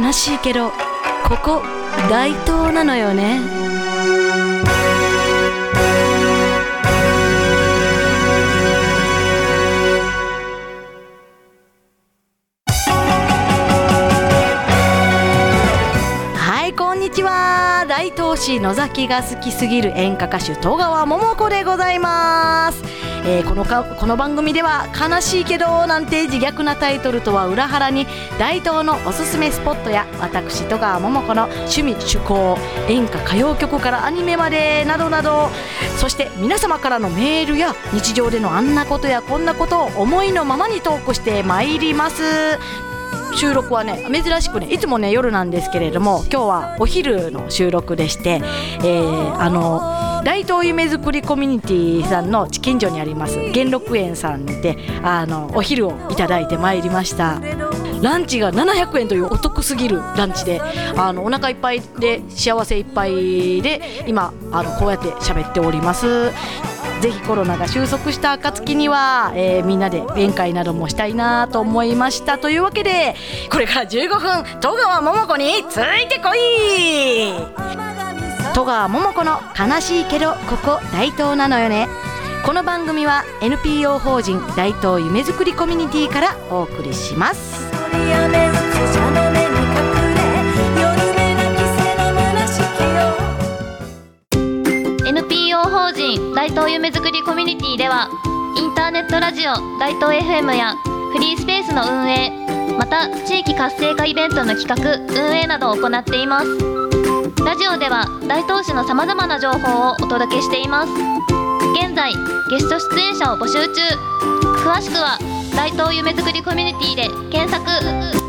悲しいけどここ大東なのよね。はいこんにちは。大東市野崎が好きすぎる演歌歌手戸川桃子でございます、えーこのかこの番組では「悲しいけど」なんて自虐なタイトルとは裏腹に大東のおすすめスポットや私戸川桃子の趣味趣向演歌歌謡曲からアニメまでなどなどそして皆様からのメールや日常でのあんなことやこんなことを思いのままにトークしてまいります。収録はね珍しくねいつもね夜なんですけれども今日はお昼の収録でして、えーあの大東夢づくりコミュニティさんの近所にあります元禄園さんであのお昼をいただいてまいりました。ランチが700円というお得すぎるランチであのお腹いっぱいで幸せいっぱいで今あのこうやって喋っております。ぜひコロナが収束した暁には、えーみんなで宴会などもしたいなと思いましたというわけでこれから15分戸川桃子についてこい。戸川桃子の悲しいけどここ大東なのよね。この番組は NPO 法人大東夢づくりコミュニティからお送りします人大東夢づくりコミュニティではインターネットラジオ大東 FM やフリースペースの運営また地域活性化イベントの企画運営などを行っています。ラジオでは大東市のさまざまな情報をお届けしています。現在ゲスト出演者を募集中。詳しくは大東夢づくりコミュニティで検索。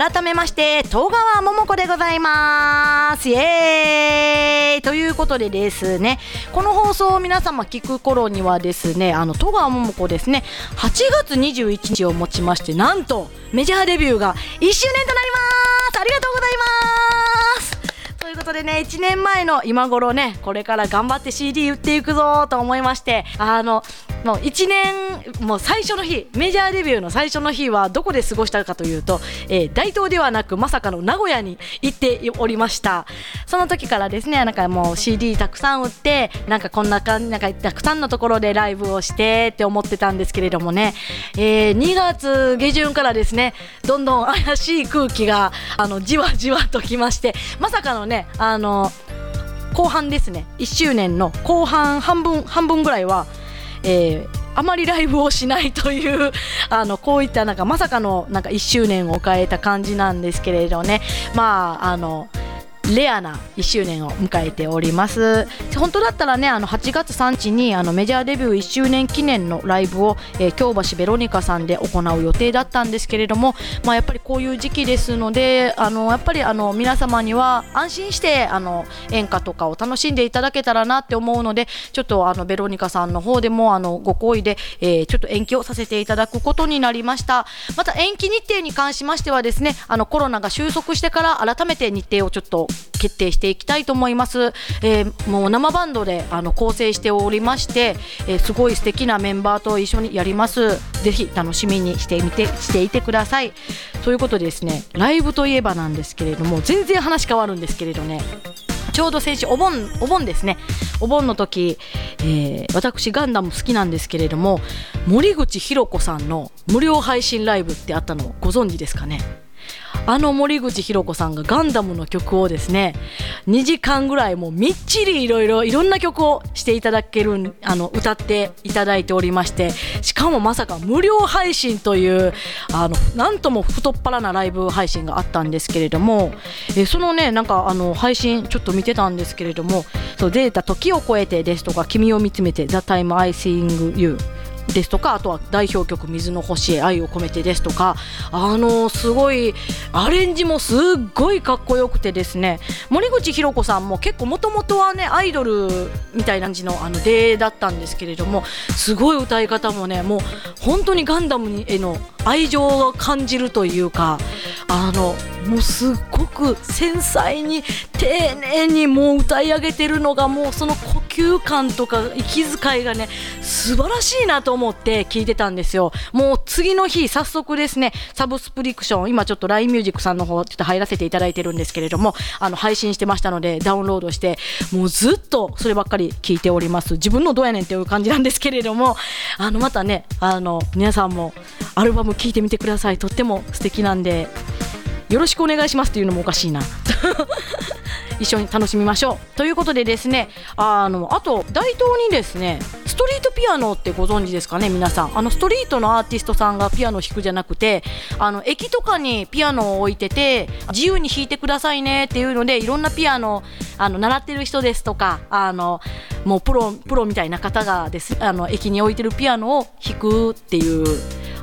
改めまして戸川桃子でございます。イエーイ。ということでですねこの放送を皆様聞く頃にはですねあの戸川桃子ですね8月21日をもちましてなんとメジャーデビューが1周年となります。ありがとうございます。ということでね1年前の今頃ねこれから頑張って CD 売っていくぞと思いましてあのもう1年もう最初の日メジャーデビューの最初の日はどこで過ごしたかというと、えー大東ではなくまさかの名古屋に行っておりました。その時からですねなんかもう CD たくさん売ってなんかこんな感じなんかたくさんのところでライブをしてって思ってたんですけれどもね、えー2月下旬からですねどんどん怪しい空気があのじわじわときましてまさかのねあの後半ですね1周年の後半半分半分ぐらいは、えーあまりライブをしないという あのこういったなんかまさかのなんか1周年を迎えた感じなんですけれどね。まああのレアな1周年を迎えております。本当だったらねあの8月3日にあのメジャーデビュー1周年記念のライブを、えー京橋ベロニカさんで行う予定だったんですけれども、まあ、やっぱりこういう時期ですのであのやっぱりあの皆様には安心してあの演歌とかを楽しんでいただけたらなって思うのでちょっとあのベロニカさんの方でもあのご好意で、えーちょっと延期をさせていただくことになりました。また延期日程に関しましてはですねあのコロナが収束してから改めて日程をちょっと決定していきたいと思います、えーもう生バンドであの構成しておりまして、えーすごい素敵なメンバーと一緒にやります。ぜひ楽しみにしてみてしていてください。ということでですねライブといえばなんですけれども全然話変わるんですけれどねちょうど先週お盆お盆ですね。お盆の時、えー私ガンダム好きなんですけれども森口博子さんの無料配信ライブってあったのご存知ですかね？あの森口博子さんがガンダムの曲をですね2時間ぐらいもうみっちりいろいろいろんな曲をしていただけるあの歌っていただいておりましてしかもまさか無料配信というあのなんとも太っ腹なライブ配信があったんですけれども、えそのねなんかあの配信ちょっと見てたんですけれどもそうデータ時を超えてですとか君を見つめて The Time I Sing You ですとかあとは代表曲「水の星へ愛を込めて」ですとかあのすごいアレンジもすっごいかっこよくてですね森口博子さんも結構もともとはねアイドルみたいな感じのあの出だったんですけれどもすごい歌い方もねもう本当にガンダムへの愛情を感じるというかあのもうすっごく繊細に丁寧にもう歌い上げてるのがもうその呼吸感とか息遣いがね素晴らしいなと思って聞いてたんですよ。もう次の日早速ですねサブスプリクション今ちょっと LINE ミュージックさんの方ちょっと入らせていただいてるんですけれどもあの配信してましたのでダウンロードしてもうずっとそればっかり聞いております。自分のどうやねんっていう感じなんですけれどもあのまたねあの皆さんもアルバム聴いてみてください。とっても素敵なんでよろしくお願いしますっていうのもおかしいな。一緒に楽しみましょう。ということでですねあのあと大東にですねストリートピアノってご存知ですかね皆さん。あのストリートのアーティストさんがピアノを弾くじゃなくてあの駅とかにピアノを置いてて自由に弾いてくださいねっていうのでいろんなピアノあの習ってる人ですとかあのもうプロプロみたいな方がですあの駅に置いてるピアノを弾くっていう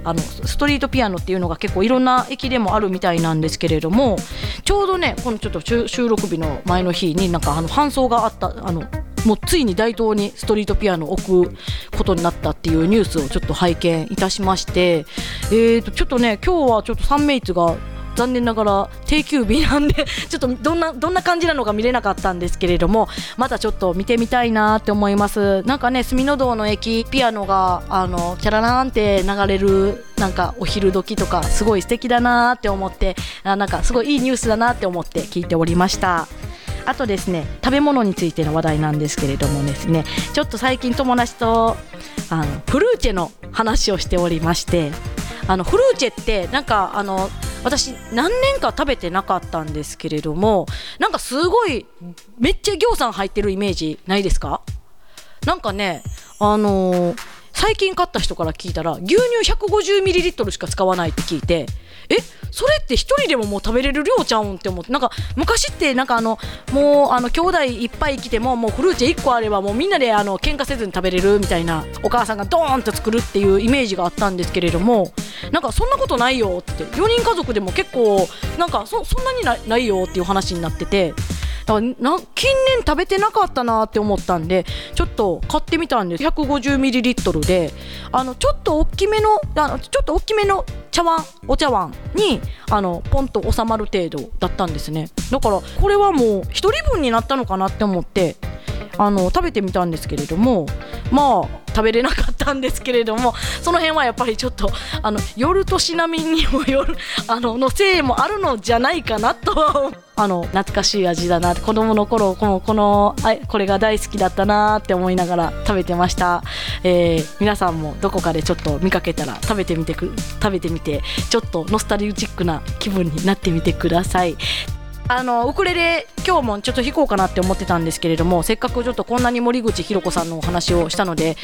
あのストリートピアノっていうのが結構いろんな駅でもあるみたいなんですけれどもちょうどねこのちょっと収録日の前の日になんかあの搬送があったあのもうついに大東にストリートピアノを置くことになったっていうニュースをちょっと拝見いたしまして、えー、とちょっとね今日はちょっとサンメイツが残念ながら定休日なんで ちょっとどんなどんな感じなのか見れなかったんですけれどもまたちょっと見てみたいなって思いますなんかね住の堂の駅ピアノがあのチャララーンって流れるなんかお昼時とかすごい素敵だなって思ってあなんかすごいいいニュースだなって思って聞いておりました。あとですね食べ物についての話題なんですけれどもですねちょっと最近友達とあのフルーチェの話をしておりましてあのフルーチェってなんかあの私何年か食べてなかったんですけれどもなんかすごいめっちゃ餃子入ってるイメージないですか？なんかねあのー最近買った人から聞いたら牛乳 150ml しか使わないって聞いてえそれって1人でももう食べれる量ちゃうんって思ってなんか昔ってなんかあのもうあの兄弟いっぱい来てももうフルーチェ1個あればもうみんなであの喧嘩せずに食べれるみたいなお母さんがドーンと作るっていうイメージがあったんですけれどもなんかそんなことないよって4人家族でも結構なんかそんなになないよっていう話になっててだな近年食べてなかったなって思ったんでちょっと買ってみたんです。150ml であのちょっと大きめのあのちょっと大きめの茶碗お茶碗にあのポンと収まる程度だったんですね。だからこれはもう1人分になったのかなって思ってあの食べてみたんですけれどもまあ食べれなかったんですけれどもその辺はやっぱりちょっとあの夜年並みにもよ あののせいもあるのじゃないかなと あの懐かしい味だな子供の頃このこのあこれが大好きだったなって思いながら食べてました、えー皆さんもどこかでちょっと見かけたら食べてみてく食べてみてちょっとノスタルジックな気分になってみてください。あのウクレレ今日もちょっと弾こうかなって思ってたんですけれどもせっかくちょっとこんなに森口博子さんのお話をしたので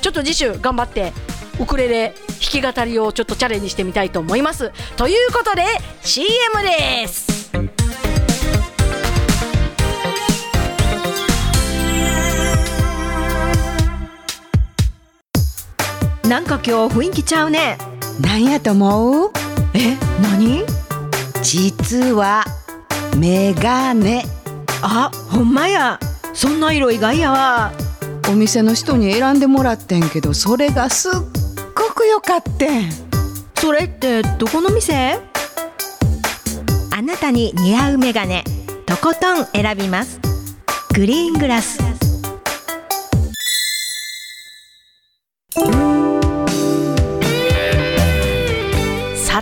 ちょっと次週頑張ってウクレレ弾き語りをちょっとチャレンジしてみたいと思います。ということで CM です。なんか今日雰囲気ちゃうね。なんやと思う？え何？実はメガネ。あほんまや。そんな色意外やわ。お店の人に選んでもらってんけどそれがすっごく良かってん。それってどこの店？あなたに似合うメガネとことん選びます。グリーングラス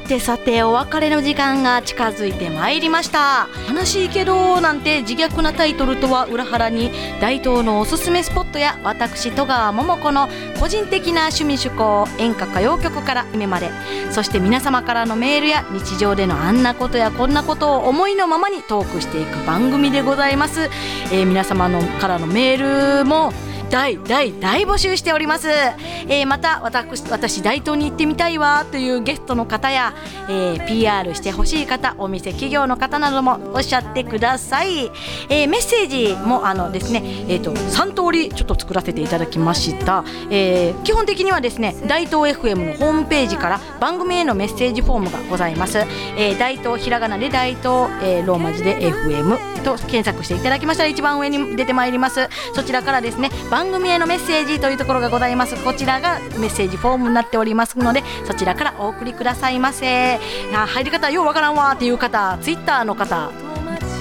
てさてお別れの時間が近づいてまいりました。悲しいけどなんて自虐なタイトルとは裏腹に大東のおすすめスポットや私戸川桃子の個人的な趣味趣向演歌歌謡曲から夢までそして皆様からのメールや日常でのあんなことやこんなことを思いのままにトークしていく番組でございます、えー皆様のからのメールも大大大募集しております、えーまた私私大東に行ってみたいわ。というゲストの方や、えー PR してほしい方お店企業の方などもおっしゃってください、えーメッセージもあのですねえっ、と3通りちょっと作らせていただきました、えー基本的にはですね大東 FM のホームページから番組へのメッセージフォームがございます、えー大東ひらがなで大東、えーローマ字で FM と検索していただきましたら一番上に出てまいります。そちらからですね番組へのメッセージというところがございます。こちらがメッセージフォームになっておりますのでそちらからお送りくださいませ。あ入り方ようわからんわっていう方ツイッターの方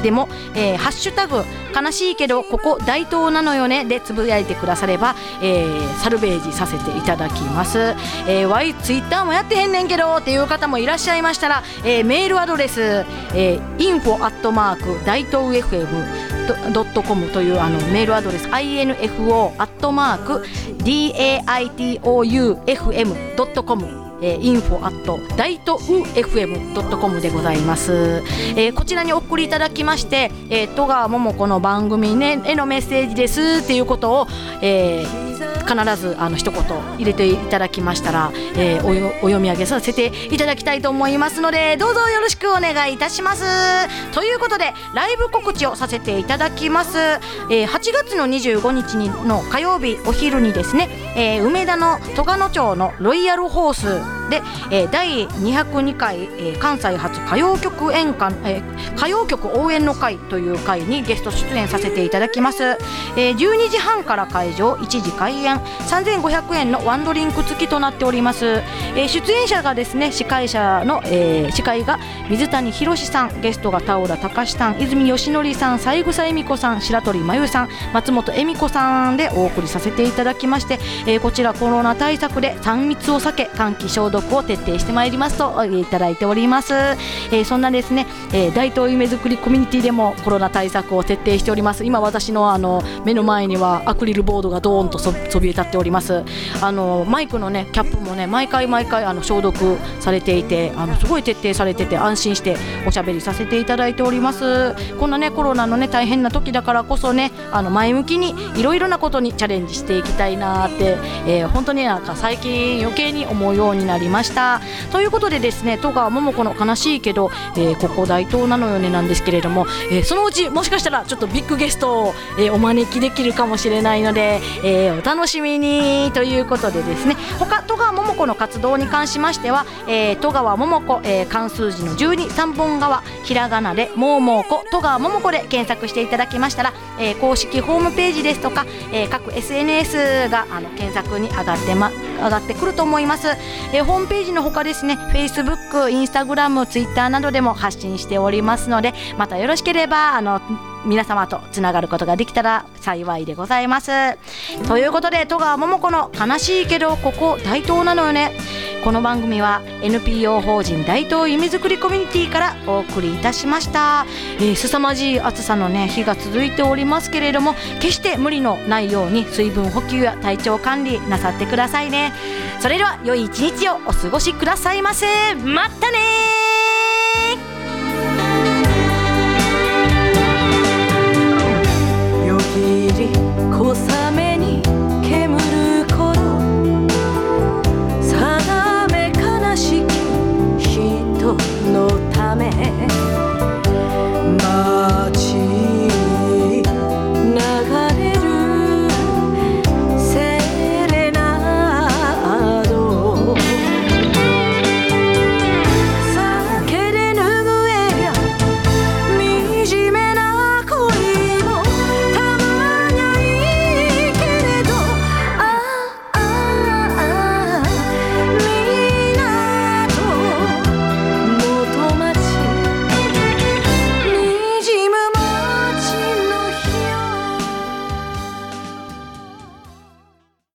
でも、えーハッシュタグ悲しいけどここ大東なのよねでつぶやいてくだされば、えーサルベージさせていただきます、えー、ワイツイッターもやってへんねんけどっていう方もいらっしゃいましたら、えーメールアドレス、えー、info アットマーク大東 FM ドットコムというあのメールアドレス info アットマーク daitoufm ドットコムえー、info at 大東 FM.com でございます、えーこちらにお送りいただきまして、えー、戸川桃子の番組、ね、へのメッセージですっていうことを、えー必ずあの一言入れていただきましたら、えーお読み上げさせていただきたいと思いますのでどうぞよろしくお願いいたします。ということでライブ告知をさせていただきます、えー8月の25日の火曜日お昼にですね、えー梅田の戸賀野町のロイヤルホースで、えー第202回、えー関西発歌謡曲演歌、えー歌謡曲応援の会という会にゲスト出演させていただきます、えー12時半から会場1時開演。3500円のワンドリンク付きとなっております、えー出演者がですね司会者の、えー司会が水谷博さんゲストが田浦隆さん泉義則さん三枝恵美子さん白鳥真由さん松本恵美子さんでお送りさせていただきまして、えーこちらコロナ対策で3密を避け換気消毒を徹底してまいりますとえーいただいております、えーそんなですね、えー大東夢作りコミュニティでもコロナ対策を徹底しております。今私のあの目の前にはアクリルボードがドーンとそそびえ立っております。あのマイクのねキャップもね毎回毎回あの消毒されていてあのすごい徹底されてて安心しておしゃべりさせていただいております。こんなねコロナのね大変な時だからこそねあの前向きにいろいろなことにチャレンジしていきたいなって、えー本当になんか最近余計に思うようになりました。ということでですね戸川桃子の悲しいけど、えーここ大東なのよねなんですけれども、えーそのうちもしかしたらちょっとビッグゲストを、えーお招きできるかもしれないので、えーお楽しみに。ということでですね他戸川桃子の活動に関しましては、えー戸川桃子、えー漢数字の12三本川ひらがなでもうもこ戸川桃子で検索していただきましたら、えー公式ホームページですとか、えー各 SNS があの検索に上がってま上がってくると思います、えーホームページのほかですね Facebook、Instagram、Twitter などでも発信しておりますのでまたよろしければあの皆様とつながることができたら幸いでございます。ということで戸川桃子の悲しいけどここ大東なのよね。この番組は NPO 法人大東夢づくりコミュニティからお送りいたしました、えー、凄まじい暑さのね日が続いておりますけれども決して無理のないように水分補給や体調管理なさってくださいね。それでは良い一日をお過ごしくださいませ。またね